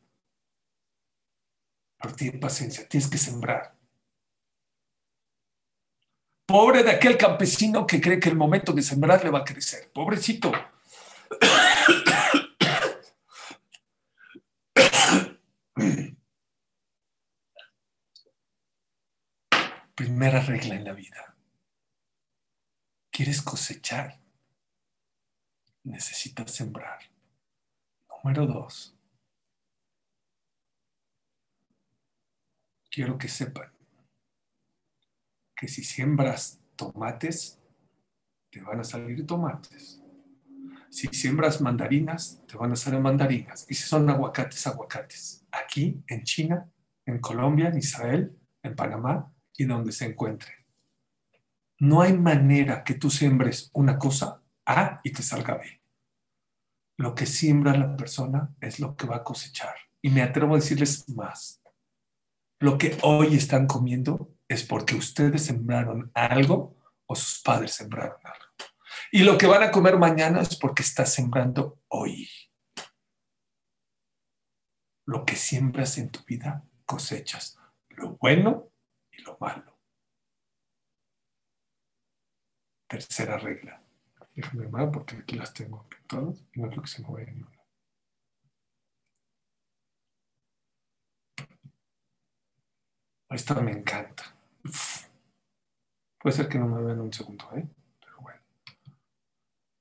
[SPEAKER 2] Pero tiene paciencia, tienes que sembrar. Pobre de aquel campesino que cree que el momento de sembrar le va a crecer. Pobrecito. Primera regla en la vida. ¿Quieres cosechar? Necesitas sembrar. Número dos. Quiero que sepan que si siembras tomates, te van a salir tomates. Si siembras mandarinas, te van a salir mandarinas. Y si son aguacates, aguacates. Aquí, en China, en Colombia, en Israel, en Panamá y donde se encuentre. No hay manera que tú siembres una cosa A y te salga B. Lo que siembra la persona es lo que va a cosechar. Y me atrevo a decirles más. Lo que hoy están comiendo es porque ustedes sembraron algo o sus padres sembraron algo. Y lo que van a comer mañana es porque estás sembrando hoy. Lo que siembras en tu vida cosechas, lo bueno y lo malo. Tercera regla. Déjame más porque aquí las tengo todas y no creo que se me vaya ni una. Esta me encanta. Puede ser que no me vean un segundo, ¿eh? Pero bueno.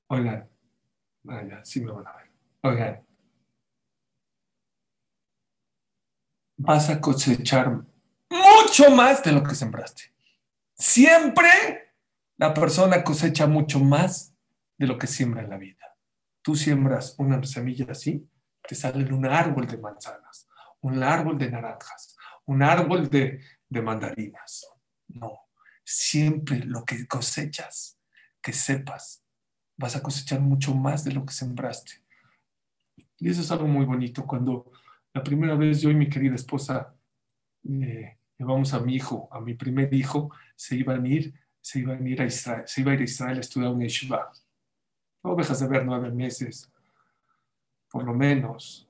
[SPEAKER 2] Oigan. Ah, sí me van a ver. Oigan. Vas a cosechar mucho más de lo que sembraste. Siempre la persona cosecha mucho más de lo que siembra en la vida. Tú siembras una semilla así, te sale un árbol de manzanas, un árbol de naranjas, un árbol de mandarinas. No, siempre lo que cosechas, que sepas, vas a cosechar mucho más de lo que sembraste. Y eso es algo muy bonito. Cuando la primera vez yo y mi querida esposa eh, llevamos a mi hijo, a mi primer hijo, se iban a ir, se iban a ir a Israel, se iba a ir a Israel a estudiar un yeshiva. No dejas de ver nueve meses, por lo menos.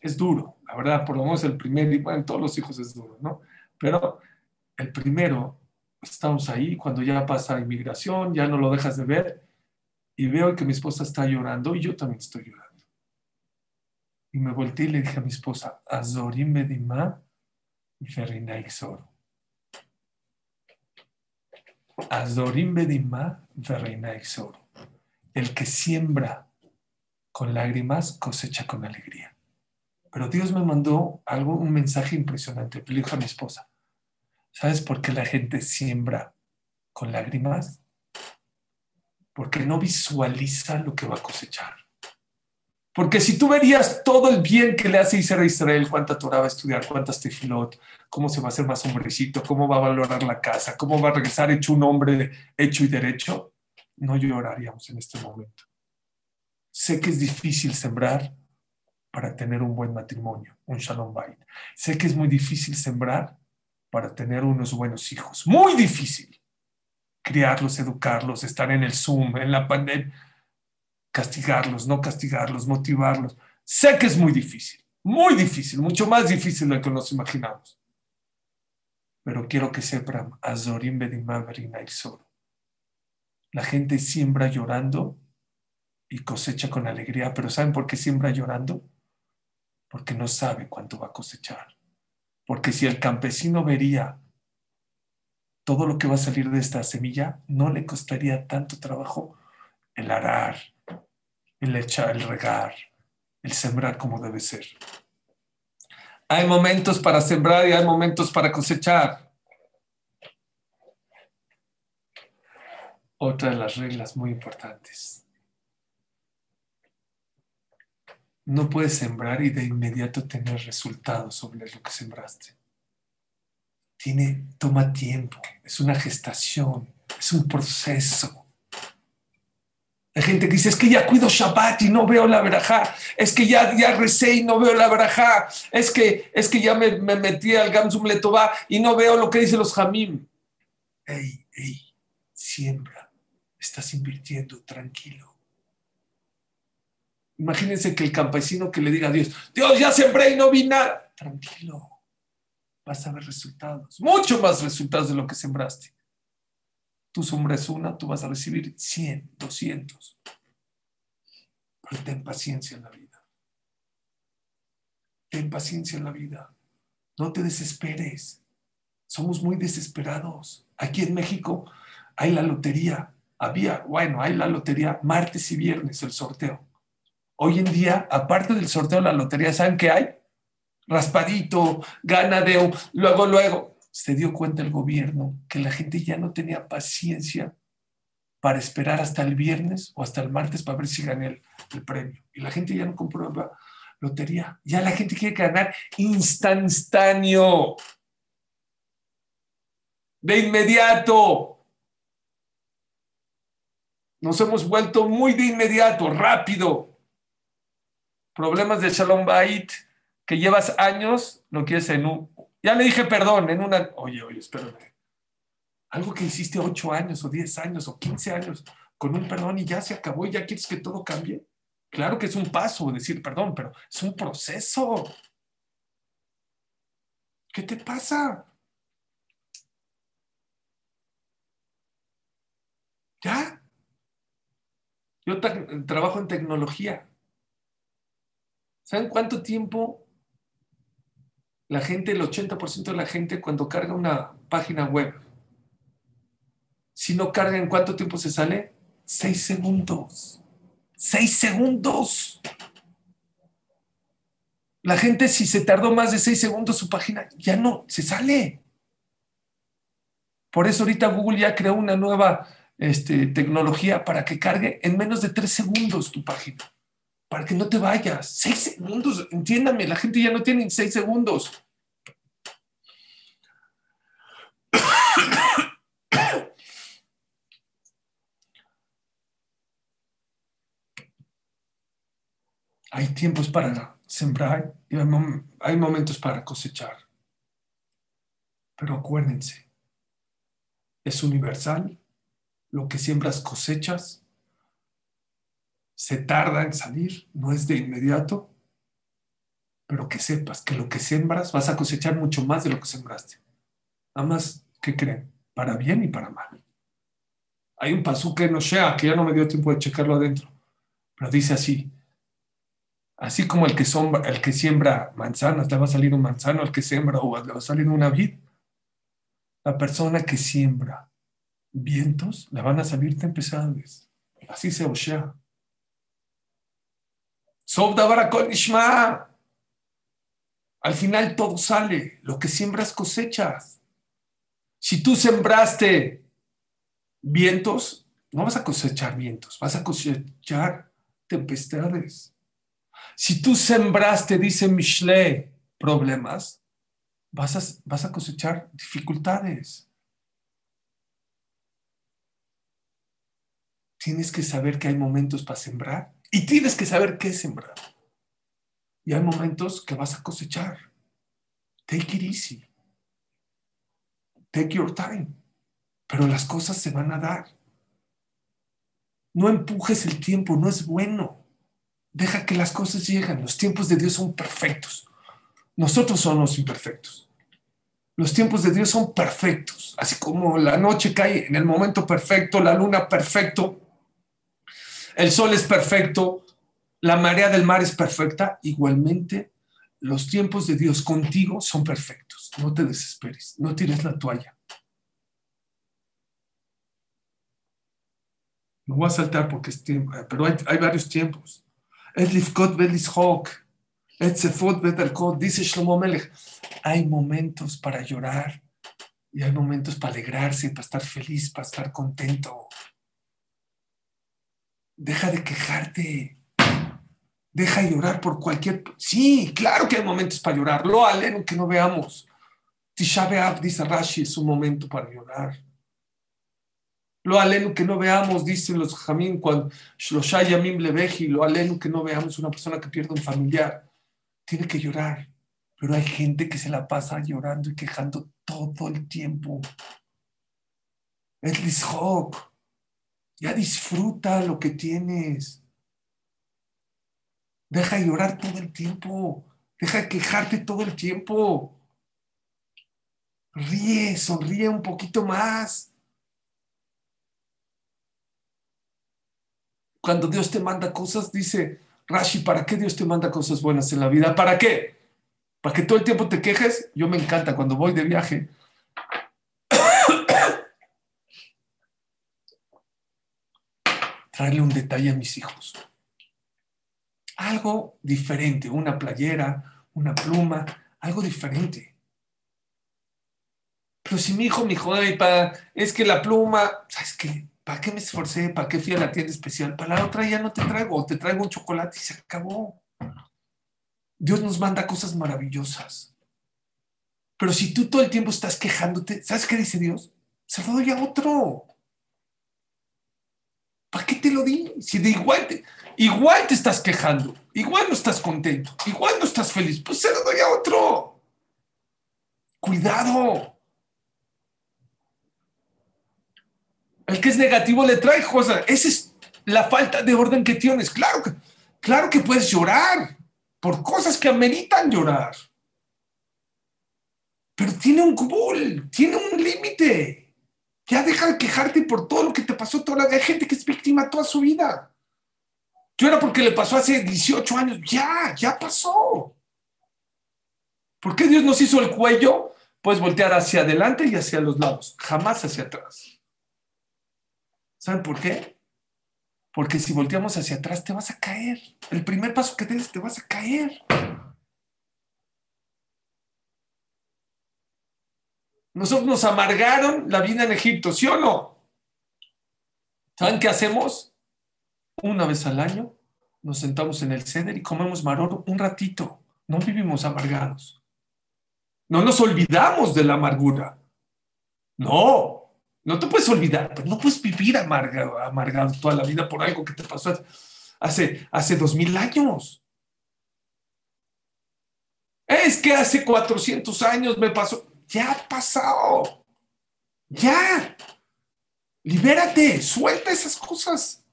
[SPEAKER 2] Es duro, la verdad, por lo menos el primer, bueno, todos los hijos es duro, ¿no? Pero el primero, estamos ahí, cuando ya pasa inmigración, ya no lo dejas de ver, y veo que mi esposa está llorando y yo también estoy llorando. Y me volteé y le dije a mi esposa, Azorim Bedimá Ferinaixoro. Azorim Bedimá Ferinaixoro. El que siembra con lágrimas cosecha con alegría. Pero Dios me mandó algo, un mensaje impresionante. Le dijo a mi esposa, ¿sabes por qué la gente siembra con lágrimas? Porque no visualiza lo que va a cosechar. Porque si tú verías todo el bien que le hace Israel a Israel, cuánta Torah va a estudiar, cuántas tefilot, cómo se va a hacer más hombrecito, cómo va a valorar la casa, cómo va a regresar hecho un hombre hecho y derecho, no lloraríamos en este momento. Sé que es difícil sembrar para tener un buen matrimonio, un shalom bait. Sé que es muy difícil sembrar para tener unos buenos hijos. Muy difícil. Criarlos, educarlos, estar en el Zoom, en la pandemia castigarlos, no castigarlos, motivarlos. Sé que es muy difícil, muy difícil, mucho más difícil de lo que nos imaginamos. Pero quiero que sepan, Azorim La gente siembra llorando y cosecha con alegría, pero ¿saben por qué siembra llorando? Porque no sabe cuánto va a cosechar. Porque si el campesino vería todo lo que va a salir de esta semilla, no le costaría tanto trabajo el arar, el echar, el regar, el sembrar como debe ser. Hay momentos para sembrar y hay momentos para cosechar. Otra de las reglas muy importantes. No puedes sembrar y de inmediato tener resultados sobre lo que sembraste. Tiene, toma tiempo, es una gestación, es un proceso. Hay gente que dice, es que ya cuido Shabbat y no veo la verajá. Es que ya, ya recé y no veo la verajá. Es que, es que ya me, metí al Gamsum Letová y no veo lo que dicen los Jamim. Ey, ey, siembra. Estás invirtiendo, tranquilo. Imagínense que el campesino que le diga a Dios, Dios, ya sembré y no vi nada. Tranquilo. Vas a ver resultados. Mucho más resultados de lo que sembraste. Tú sombras una, tú vas a recibir 100, 200. Pero ten paciencia en la vida. Ten paciencia en la vida. No te desesperes. Somos muy desesperados. Aquí en México hay la lotería. Había, bueno, hay la lotería martes y viernes, el sorteo. Hoy en día, aparte del sorteo de la lotería, ¿saben qué hay? Raspadito, ganadeo, luego, luego se dio cuenta el gobierno que la gente ya no tenía paciencia para esperar hasta el viernes o hasta el martes para ver si gané el, premio. Y la gente ya no compró la lotería. Ya la gente quiere ganar instantáneo. De inmediato. Nos hemos vuelto muy de inmediato, rápido. Problemas de Shalom Bait que llevas años, lo quieres en un, ya le dije perdón en una. Oye, oye, espérame. Algo que hiciste ocho años, o diez años, o quince años, con un perdón y ya se acabó y ya quieres que todo cambie. Claro que es un paso decir perdón, pero es un proceso. ¿Qué te pasa? ¿Ya? Yo trabajo en tecnología. ¿Saben cuánto tiempo la gente, el 80% de la gente cuando carga una página web, si no carga, ¿en cuánto tiempo se sale? Seis segundos. Seis segundos. La gente, si se tardó más de seis segundos su página, ya no, se sale. Por eso ahorita Google ya creó una nueva este, tecnología para que cargue en menos de tres segundos tu página para que no te vayas. Seis segundos, entiéndame, la gente ya no tiene seis segundos. Hay tiempos para sembrar y hay momentos para cosechar. Pero acuérdense, es universal. Lo que siembras cosechas se tarda en salir, no es de inmediato, pero que sepas que lo que siembras vas a cosechar mucho más de lo que sembraste. Nada más, ¿qué creen? Para bien y para mal. Hay un pasú que no sea, que ya no me dio tiempo de checarlo adentro, pero dice así, Así como el que, sombra, el que siembra manzanas le va a salir un manzano, el que siembra uvas le va a salir una vid. La persona que siembra vientos le van a salir tempestades. Así se Oshea. Al final todo sale. Lo que siembras cosechas. Si tú sembraste vientos, no vas a cosechar vientos, vas a cosechar tempestades. Si tú sembraste, dice Mishle, problemas, vas a, vas a cosechar dificultades. Tienes que saber que hay momentos para sembrar y tienes que saber qué sembrar. Y hay momentos que vas a cosechar. Take it easy. Take your time. Pero las cosas se van a dar. No empujes el tiempo, no es bueno. Deja que las cosas lleguen. Los tiempos de Dios son perfectos. Nosotros somos imperfectos. Los tiempos de Dios son perfectos. Así como la noche cae en el momento perfecto, la luna perfecto, el sol es perfecto, la marea del mar es perfecta, igualmente los tiempos de Dios contigo son perfectos. No te desesperes, no tires la toalla. No voy a saltar porque es tiempo, pero hay, varios tiempos. Dice Shlomo Melech, hay momentos para llorar y hay momentos para alegrarse, para estar feliz, para estar contento. Deja de quejarte. Deja de llorar por cualquier... Sí, claro que hay momentos para llorar. Lo aleno que no veamos. Tisha B'Av, dice Rashi, es un momento para llorar. Lo aleno que no veamos, dicen los jamín, cuando Shloshah Yamim Leveji, lo aleno que no veamos una persona que pierde un familiar. Tiene que llorar. Pero hay gente que se la pasa llorando y quejando todo el tiempo. Es Lishok. Ya disfruta lo que tienes. Deja de llorar todo el tiempo. Deja de quejarte todo el tiempo. Ríe, sonríe un poquito más. Cuando Dios te manda cosas, dice Rashi, ¿para qué Dios te manda cosas buenas en la vida? ¿Para qué? ¿Para que todo el tiempo te quejes? Yo me encanta cuando voy de viaje traerle un detalle a mis hijos. Algo diferente, una playera, una pluma, algo diferente. Pero si mi hijo me dijo, es que la pluma, ¿sabes qué? ¿Para qué me esforcé? ¿Para qué fui a la tienda especial? Para la otra ya no te traigo, te traigo un chocolate y se acabó. Dios nos manda cosas maravillosas. Pero si tú todo el tiempo estás quejándote, ¿sabes qué dice Dios? Se lo doy a otro. ¿Para qué te lo di? Si de igual te, igual te estás quejando, igual no estás contento, igual no estás feliz, pues se lo doy a otro. Cuidado. El que es negativo le trae cosas. Esa es la falta de orden que tienes. Claro que, claro que puedes llorar por cosas que ameritan llorar. Pero tiene un cubul, tiene un límite. Ya deja de quejarte por todo lo que te pasó toda la. Hay gente que es víctima toda su vida. Yo era porque le pasó hace 18 años. Ya, ya pasó. ¿Por qué Dios nos hizo el cuello? Puedes voltear hacia adelante y hacia los lados, jamás hacia atrás. ¿Saben por qué? Porque si volteamos hacia atrás te vas a caer. El primer paso que des te vas a caer. Nosotros nos amargaron la vida en Egipto, ¿sí o no? ¿Saben qué hacemos? Una vez al año nos sentamos en el ceder y comemos maroro un ratito. No vivimos amargados. No nos olvidamos de la amargura. No, no te puedes olvidar, pero no puedes vivir amargado, amargado toda la vida por algo que te pasó hace, hace dos mil años. Es que hace 400 años me pasó. Ya ha pasado. Ya. Libérate, suelta esas cosas.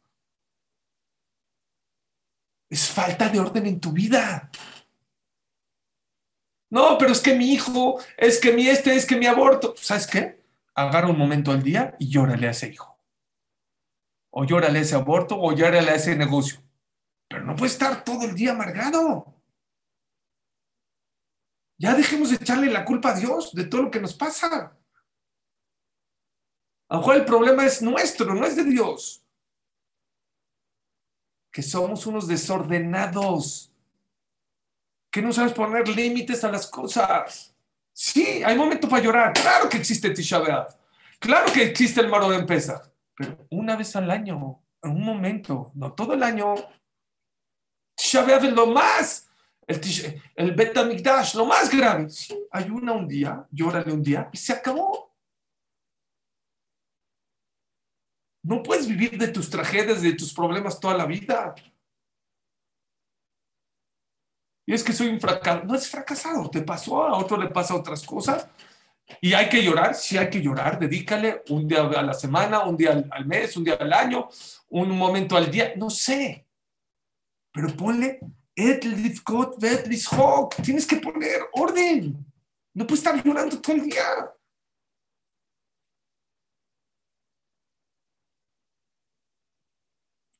[SPEAKER 2] Es falta de orden en tu vida. No, pero es que mi hijo, es que mi este, es que mi aborto. ¿Sabes qué? Agarra un momento al día y llórale a ese hijo. O llórale a ese aborto o llórale a ese negocio. Pero no puede estar todo el día amargado. Ya dejemos de echarle la culpa a Dios de todo lo que nos pasa. A lo mejor el problema es nuestro, no es de Dios. Que somos unos desordenados, que no sabes poner límites a las cosas. Sí, hay momento para llorar. Claro que existe Tisha B'Av. Claro que existe el Maro de Pesach. Pero una vez al año, en un momento, no todo el año. Tisha B'Av es lo más. El, el Bet lo más grave. Ayuna un día, llórale un día y se acabó. No puedes vivir de tus tragedias, de tus problemas toda la vida. Y es que soy un fracasado. No es fracasado, te pasó, a otro le pasa otras cosas. Y hay que llorar, sí hay que llorar. Dedícale un día a la semana, un día al, mes, un día al año, un momento al día, no sé. Pero ponle Tienes que poner orden. No puedes estar llorando todo el día.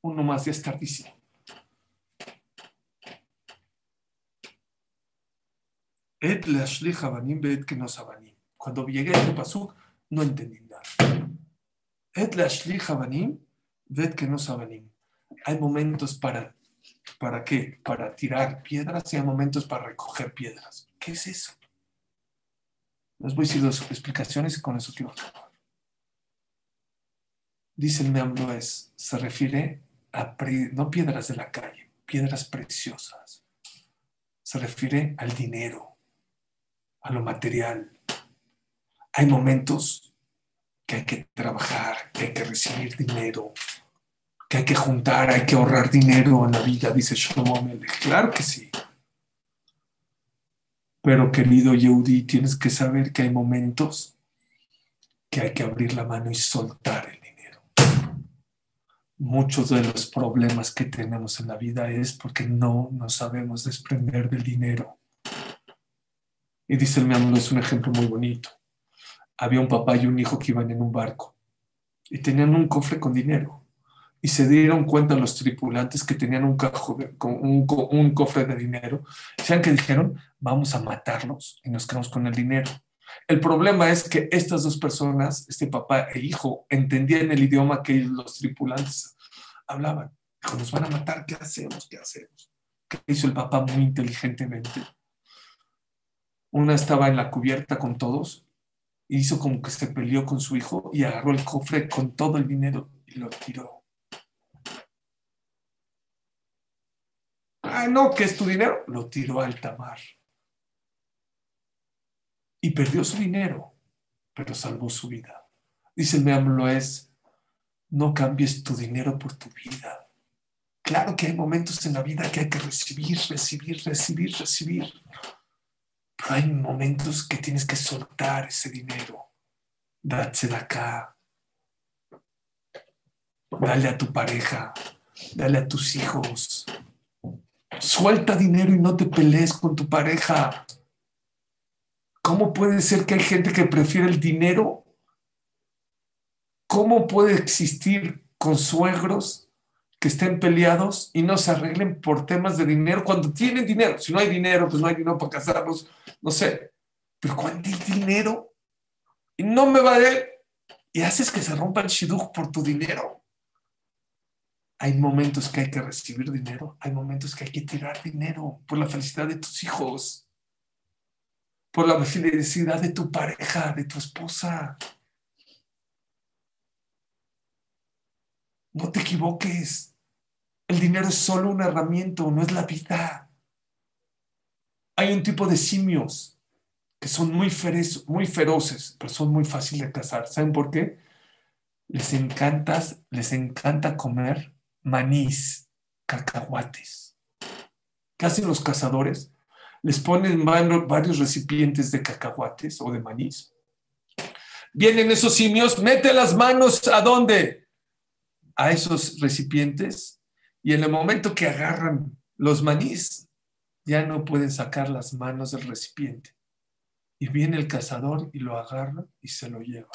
[SPEAKER 2] uno más ya es tardísimo. Et que no Cuando llegué a este pasuk, no entendí nada. Et que no Hay momentos para, ¿para qué? Para tirar piedras y hay momentos para recoger piedras. ¿Qué es eso? Les voy a decir dos explicaciones y con eso quiero acabar. Dice el Meamlo es, se refiere no piedras de la calle, piedras preciosas. Se refiere al dinero, a lo material. Hay momentos que hay que trabajar, que hay que recibir dinero, que hay que juntar, hay que ahorrar dinero en la vida, dice Shlomo Melech. Claro que sí. Pero querido Yehudi, tienes que saber que hay momentos que hay que abrir la mano y soltar el muchos de los problemas que tenemos en la vida es porque no nos sabemos desprender del dinero. Y dice el amigo, es un ejemplo muy bonito. Había un papá y un hijo que iban en un barco y tenían un cofre con dinero. Y se dieron cuenta los tripulantes que tenían un, un, un cofre de dinero. ¿Saben que dijeron? Vamos a matarlos y nos quedamos con el dinero. El problema es que estas dos personas, este papá e hijo, entendían el idioma que los tripulantes hablaban. Dijo, nos van a matar, ¿qué hacemos? ¿Qué hacemos? ¿Qué hizo el papá muy inteligentemente? Una estaba en la cubierta con todos, hizo como que se peleó con su hijo y agarró el cofre con todo el dinero y lo tiró. Ah, no, que es tu dinero. Lo tiró al tamar y perdió su dinero, pero salvó su vida. Dice el es, no cambies tu dinero por tu vida. Claro que hay momentos en la vida que hay que recibir, recibir, recibir, recibir. Pero hay momentos que tienes que soltar ese dinero. Date acá. Dale a tu pareja. Dale a tus hijos. Suelta dinero y no te pelees con tu pareja. ¿Cómo puede ser que hay gente que prefiere el dinero? ¿Cómo puede existir consuegros que estén peleados y no se arreglen por temas de dinero cuando tienen dinero? Si no hay dinero, pues no hay dinero para casarlos, no sé. Pero cuando hay dinero y no me va a y haces que se rompa el shidduch por tu dinero. Hay momentos que hay que recibir dinero, hay momentos que hay que tirar dinero por la felicidad de tus hijos por la felicidad de tu pareja, de tu esposa. No te equivoques. El dinero es solo una herramienta, no es la vida. Hay un tipo de simios que son muy, muy feroces, pero son muy fáciles de cazar. ¿Saben por qué? Les encanta, les encanta comer manís, cacahuates. ¿Qué hacen los cazadores? les ponen varios recipientes de cacahuates o de manís. Vienen esos simios, mete las manos a dónde? A esos recipientes y en el momento que agarran los manís, ya no pueden sacar las manos del recipiente. Y viene el cazador y lo agarra y se lo lleva.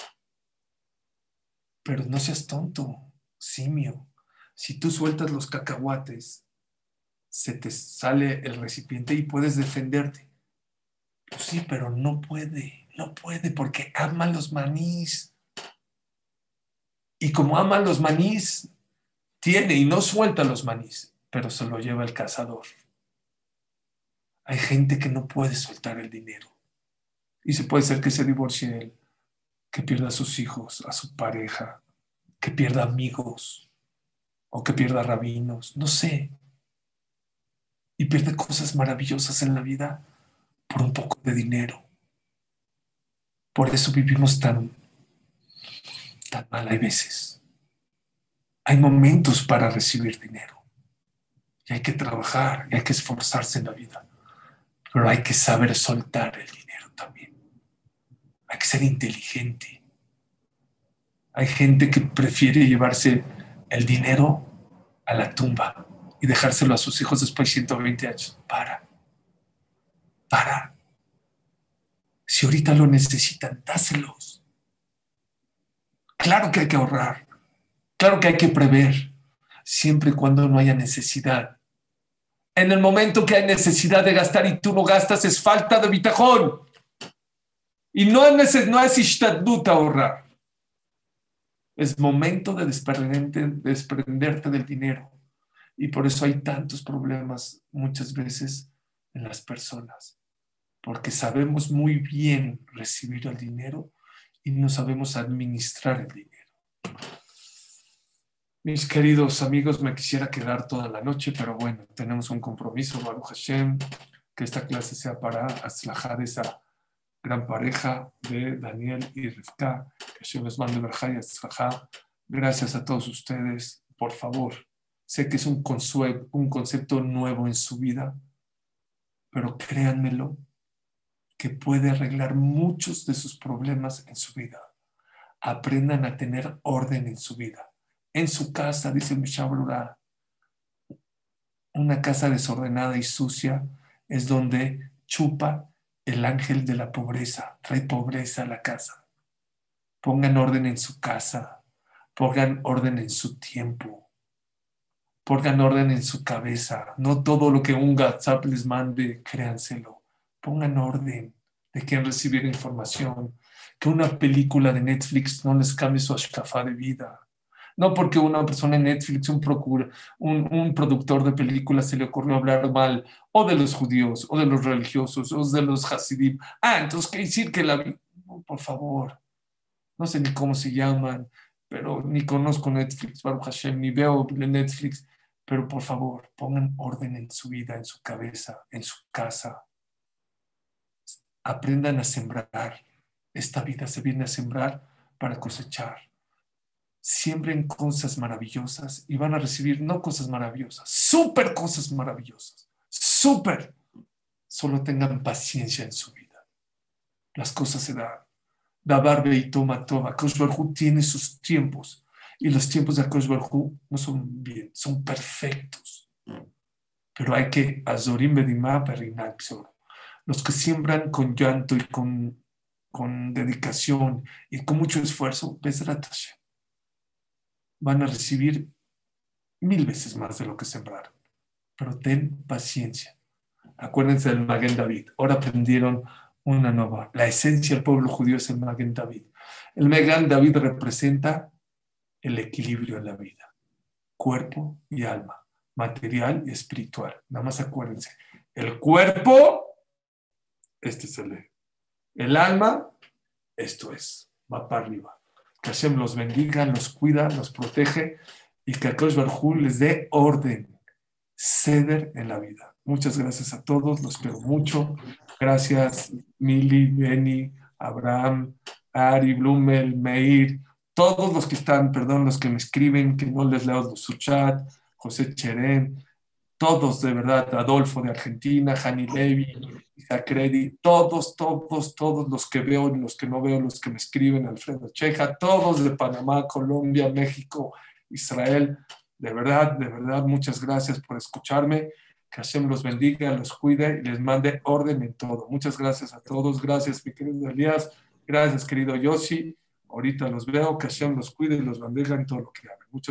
[SPEAKER 2] Pero no seas tonto, simio. Si tú sueltas los cacahuates, se te sale el recipiente y puedes defenderte. Pues sí, pero no puede, no puede porque ama los manís. Y como ama los manís, tiene y no suelta los manís, pero se lo lleva el cazador. Hay gente que no puede soltar el dinero. Y se puede ser que se divorcie él, que pierda a sus hijos, a su pareja, que pierda amigos o que pierda rabinos, no sé. Y pierde cosas maravillosas en la vida por un poco de dinero. Por eso vivimos tan, tan mal hay veces. Hay momentos para recibir dinero. Y hay que trabajar, y hay que esforzarse en la vida. Pero hay que saber soltar el dinero también. Hay que ser inteligente. Hay gente que prefiere llevarse el dinero a la tumba y dejárselo a sus hijos después de 120 años. Para. Para. Si ahorita lo necesitan, dáselos. Claro que hay que ahorrar. Claro que hay que prever. Siempre y cuando no haya necesidad. En el momento que hay necesidad de gastar y tú no gastas, es falta de bitajón. Y no es, no es ahorrar. Es momento de desprenderte del dinero. Y por eso hay tantos problemas muchas veces en las personas. Porque sabemos muy bien recibir el dinero y no sabemos administrar el dinero. Mis queridos amigos, me quisiera quedar toda la noche, pero bueno, tenemos un compromiso, Baruch Hashem, que esta clase sea para aslajar esa gran pareja de Daniel y Rivka, que Hashem les mande y Gracias a todos ustedes, por favor. Sé que es un, un concepto nuevo en su vida, pero créanmelo, que puede arreglar muchos de sus problemas en su vida. Aprendan a tener orden en su vida en su casa, dice Mishabrura, una casa desordenada y sucia es donde chupa el ángel de la pobreza, trae pobreza a la casa. Pongan orden en su casa, pongan orden en su tiempo, pongan orden en su cabeza. No todo lo que un WhatsApp les mande, créanselo. Pongan orden de quien recibir información. Que una película de Netflix no les cambie su ashkafá de vida no porque una persona en Netflix, un, procura, un, productor de películas se le ocurrió hablar mal o de los judíos, o de los religiosos, o de los hasidim. Ah, entonces, ¿qué decir que la... por favor, no sé ni cómo se llaman, pero ni conozco Netflix, Baruch Hashem, ni veo Netflix, pero por favor, pongan orden en su vida, en su cabeza, en su casa. Aprendan a sembrar. Esta vida se viene a sembrar para cosechar siembren cosas maravillosas y van a recibir no cosas maravillosas, súper cosas maravillosas, súper. Solo tengan paciencia en su vida. Las cosas se dan. barbe y toma toma. Kosh tiene sus tiempos y los tiempos de Kosh no son bien, son perfectos. Pero hay que azorim Los que siembran con llanto y con, con dedicación y con mucho esfuerzo, Besrat Hashem van a recibir mil veces más de lo que sembraron. Pero ten paciencia. Acuérdense del Maguen David. Ahora aprendieron una nueva. La esencia del pueblo judío es el Maguen David. El Maguen David representa el equilibrio en la vida. Cuerpo y alma. Material y espiritual. Nada más acuérdense. El cuerpo, este es el. El alma, esto es. Va para arriba que Hashem los bendiga, los cuida, los protege y que Akash Barjú les dé orden, ceder en la vida. Muchas gracias a todos, los quiero mucho. Gracias, Mili, Benny, Abraham, Ari, Blumel, Meir, todos los que están, perdón, los que me escriben, que no les leo su chat, José Cherén, todos de verdad, Adolfo de Argentina, Jani Levi, Isacredi, todos, todos, todos los que veo los que no veo, los que me escriben, Alfredo Cheja, todos de Panamá, Colombia, México, Israel, de verdad, de verdad, muchas gracias por escucharme, que Hashem los bendiga, los cuide y les mande orden en todo. Muchas gracias a todos, gracias mi querido Elías, gracias querido Yossi, ahorita los veo, que Hashem los cuide y los bendiga en todo lo que hagan. Muchas